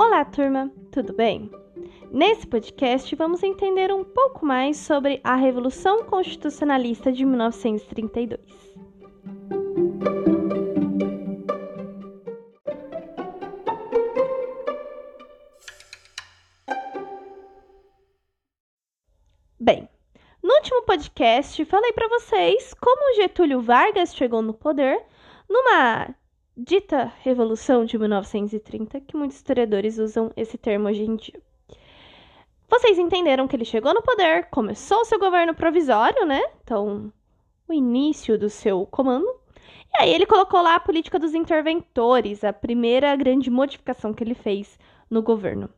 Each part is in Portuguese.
Olá, turma, tudo bem? Nesse podcast, vamos entender um pouco mais sobre a Revolução Constitucionalista de 1932. Bem, no último podcast falei para vocês como Getúlio Vargas chegou no poder numa dita Revolução de 1930, que muitos historiadores usam esse termo hoje em dia. Vocês entenderam que ele chegou no poder, começou seu governo provisório, né? Então, o início do seu comando. E aí ele colocou lá a política dos interventores, a primeira grande modificação que ele fez no governo.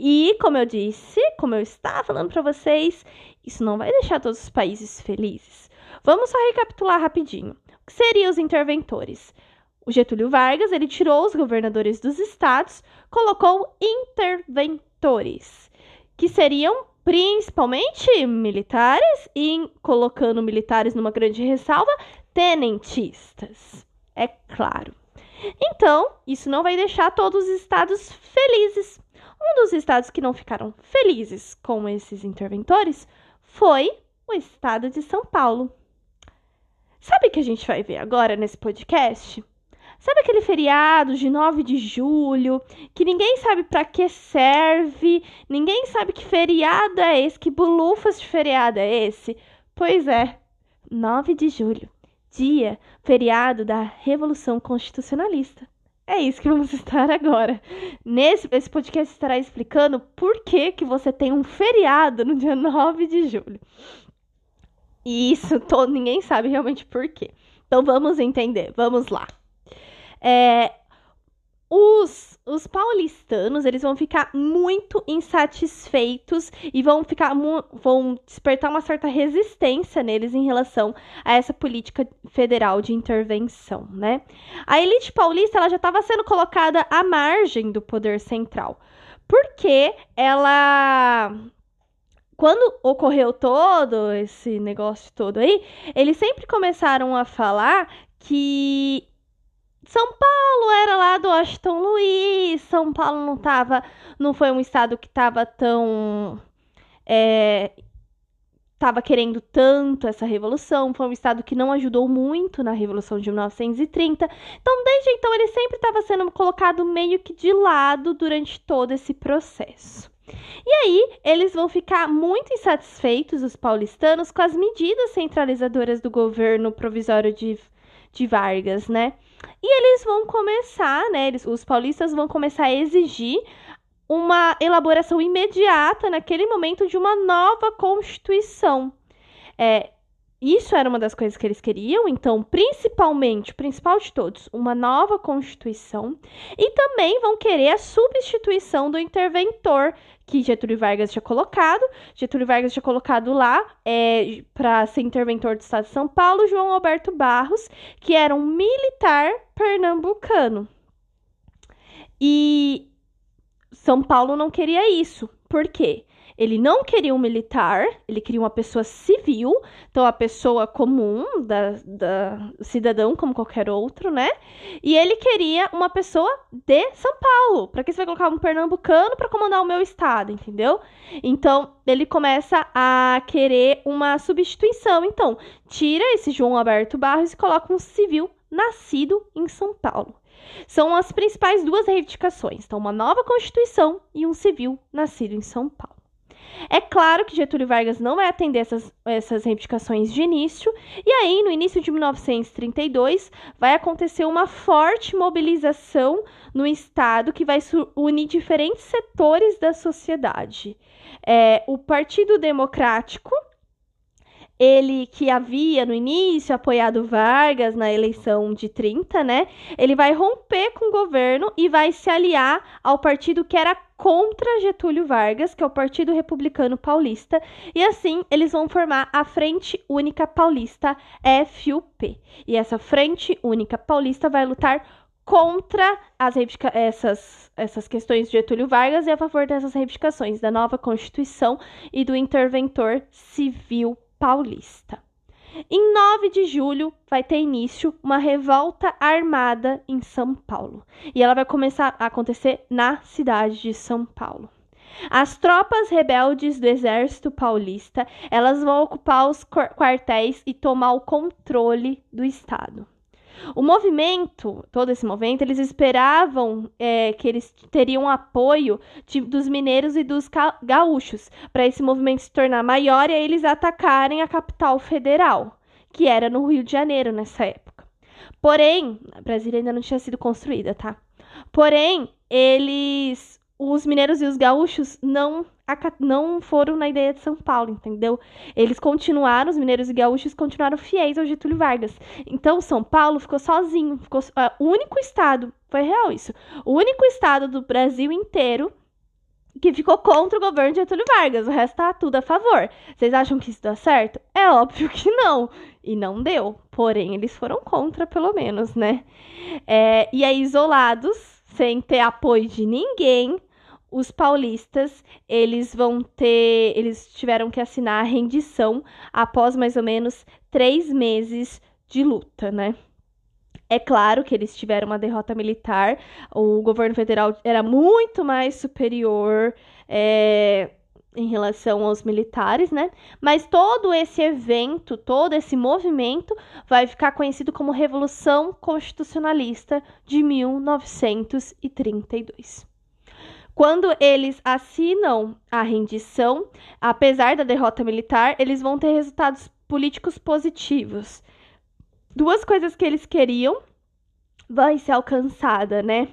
E, como eu disse, como eu estava falando para vocês, isso não vai deixar todos os países felizes. Vamos só recapitular rapidinho. O que seriam os interventores? O Getúlio Vargas, ele tirou os governadores dos estados, colocou interventores, que seriam principalmente militares e colocando militares numa grande ressalva, tenentistas. É claro. Então, isso não vai deixar todos os estados felizes. Um dos estados que não ficaram felizes com esses interventores foi o estado de São Paulo. Sabe o que a gente vai ver agora nesse podcast? Sabe aquele feriado de 9 de julho que ninguém sabe para que serve, ninguém sabe que feriado é esse, que bulufas de feriado é esse? Pois é, 9 de julho, dia feriado da Revolução Constitucionalista. É isso que vamos estar agora. Nesse esse podcast estará explicando por que, que você tem um feriado no dia 9 de julho. E isso todo, ninguém sabe realmente por quê. Então vamos entender, vamos lá. É, os, os paulistanos eles vão ficar muito insatisfeitos e vão ficar vão despertar uma certa resistência neles em relação a essa política federal de intervenção, né? A elite paulista ela já estava sendo colocada à margem do poder central, porque ela quando ocorreu todo esse negócio todo aí, eles sempre começaram a falar que são Paulo era lá do Washington Luiz, São Paulo não tava, não foi um estado que estava tão é, tava querendo tanto essa revolução, foi um estado que não ajudou muito na revolução de 1930. Então, desde então ele sempre estava sendo colocado meio que de lado durante todo esse processo. E aí, eles vão ficar muito insatisfeitos, os paulistanos, com as medidas centralizadoras do governo provisório de, de Vargas, né? E eles vão começar, né? Eles, os paulistas vão começar a exigir uma elaboração imediata, naquele momento, de uma nova Constituição. É, isso era uma das coisas que eles queriam, então, principalmente, principal de todos, uma nova Constituição. E também vão querer a substituição do interventor que Getúlio Vargas tinha colocado. Getúlio Vargas tinha colocado lá é, para ser interventor do Estado de São Paulo, João Alberto Barros, que era um militar pernambucano. E São Paulo não queria isso. Por quê? Ele não queria um militar, ele queria uma pessoa civil, então a pessoa comum, da, da cidadão como qualquer outro, né? E ele queria uma pessoa de São Paulo. Para que você vai colocar um pernambucano para comandar o meu estado, entendeu? Então ele começa a querer uma substituição. Então tira esse João Alberto Barros e coloca um civil nascido em São Paulo. São as principais duas reivindicações. Então, uma nova Constituição e um civil nascido em São Paulo. É claro que Getúlio Vargas não vai atender essas, essas reivindicações de início, e aí, no início de 1932, vai acontecer uma forte mobilização no Estado que vai unir diferentes setores da sociedade. É, o Partido Democrático, ele que havia no início apoiado Vargas na eleição de 30, né? Ele vai romper com o governo e vai se aliar ao partido que era contra Getúlio Vargas, que é o Partido Republicano Paulista, e assim eles vão formar a Frente Única Paulista, FUP. E essa Frente Única Paulista vai lutar contra as essas, essas questões de Getúlio Vargas e a favor dessas reivindicações da nova Constituição e do interventor civil paulista. Em 9 de julho vai ter início uma revolta armada em São Paulo. E ela vai começar a acontecer na cidade de São Paulo. As tropas rebeldes do exército paulista, elas vão ocupar os quartéis e tomar o controle do estado. O movimento, todo esse movimento, eles esperavam é, que eles teriam apoio de, dos mineiros e dos gaúchos para esse movimento se tornar maior e eles atacarem a capital federal, que era no Rio de Janeiro nessa época. Porém, Brasília ainda não tinha sido construída, tá? Porém, eles, os mineiros e os gaúchos não não foram na ideia de São Paulo, entendeu? Eles continuaram, os mineiros e gaúchos continuaram fiéis ao Getúlio Vargas. Então, São Paulo ficou sozinho, ficou uh, o único estado, foi real isso, o único estado do Brasil inteiro que ficou contra o governo de Getúlio Vargas. O resto tá tudo a favor. Vocês acham que isso dá certo? É óbvio que não. E não deu. Porém, eles foram contra, pelo menos, né? É, e aí, isolados, sem ter apoio de ninguém, os paulistas, eles vão ter, eles tiveram que assinar a rendição após mais ou menos três meses de luta, né? É claro que eles tiveram uma derrota militar, o governo federal era muito mais superior é, em relação aos militares, né? Mas todo esse evento, todo esse movimento vai ficar conhecido como Revolução Constitucionalista de 1932. Quando eles assinam a rendição, apesar da derrota militar, eles vão ter resultados políticos positivos. Duas coisas que eles queriam vai ser alcançada, né?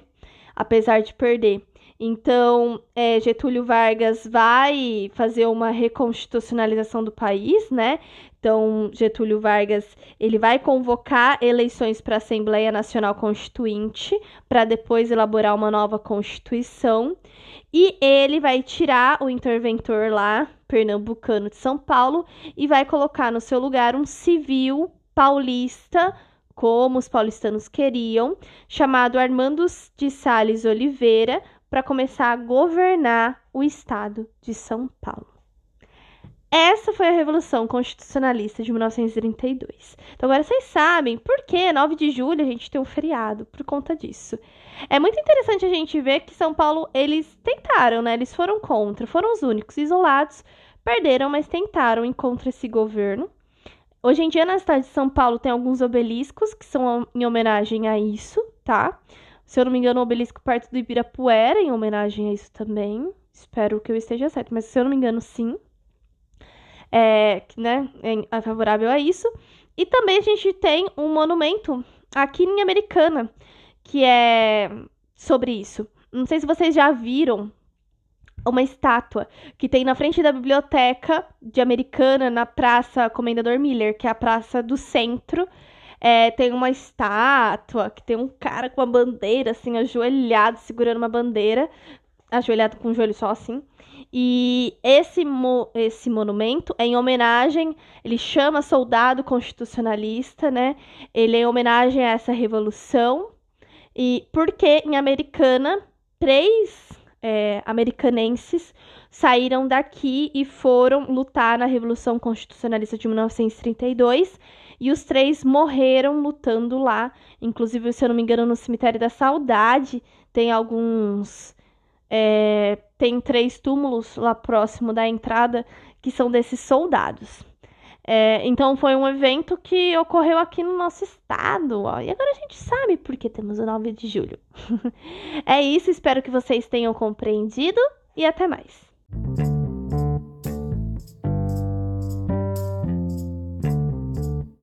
Apesar de perder. Então, é, Getúlio Vargas vai fazer uma reconstitucionalização do país, né? Então, Getúlio Vargas ele vai convocar eleições para a Assembleia Nacional Constituinte para depois elaborar uma nova constituição e ele vai tirar o interventor lá pernambucano de São Paulo e vai colocar no seu lugar um civil paulista como os paulistanos queriam, chamado Armando de Sales Oliveira, para começar a governar o estado de São Paulo. Essa foi a Revolução Constitucionalista de 1932. Então agora vocês sabem por que 9 de julho a gente tem um feriado por conta disso. É muito interessante a gente ver que São Paulo eles tentaram, né? Eles foram contra, foram os únicos isolados, perderam, mas tentaram ir contra esse governo. Hoje em dia na cidade de São Paulo tem alguns obeliscos que são em homenagem a isso, tá? Se eu não me engano, o obelisco perto do Ibirapuera em homenagem a isso também. Espero que eu esteja certo, mas se eu não me engano, sim é, né, é favorável a isso. E também a gente tem um monumento aqui em Americana, que é sobre isso. Não sei se vocês já viram uma estátua que tem na frente da biblioteca de Americana, na Praça Comendador Miller, que é a praça do centro. É, tem uma estátua que tem um cara com uma bandeira, assim, ajoelhado, segurando uma bandeira, ajoelhado com o joelho só assim. E esse, mo esse monumento é em homenagem, ele chama Soldado Constitucionalista, né? Ele é em homenagem a essa revolução. E porque em Americana, três é, americanenses saíram daqui e foram lutar na Revolução Constitucionalista de 1932 e os três morreram lutando lá. Inclusive, se eu não me engano, no Cemitério da Saudade tem alguns é, tem três túmulos lá próximo da entrada que são desses soldados. É, então foi um evento que ocorreu aqui no nosso estado. Ó, e agora a gente sabe por que temos o 9 de julho. é isso, espero que vocês tenham compreendido e até mais.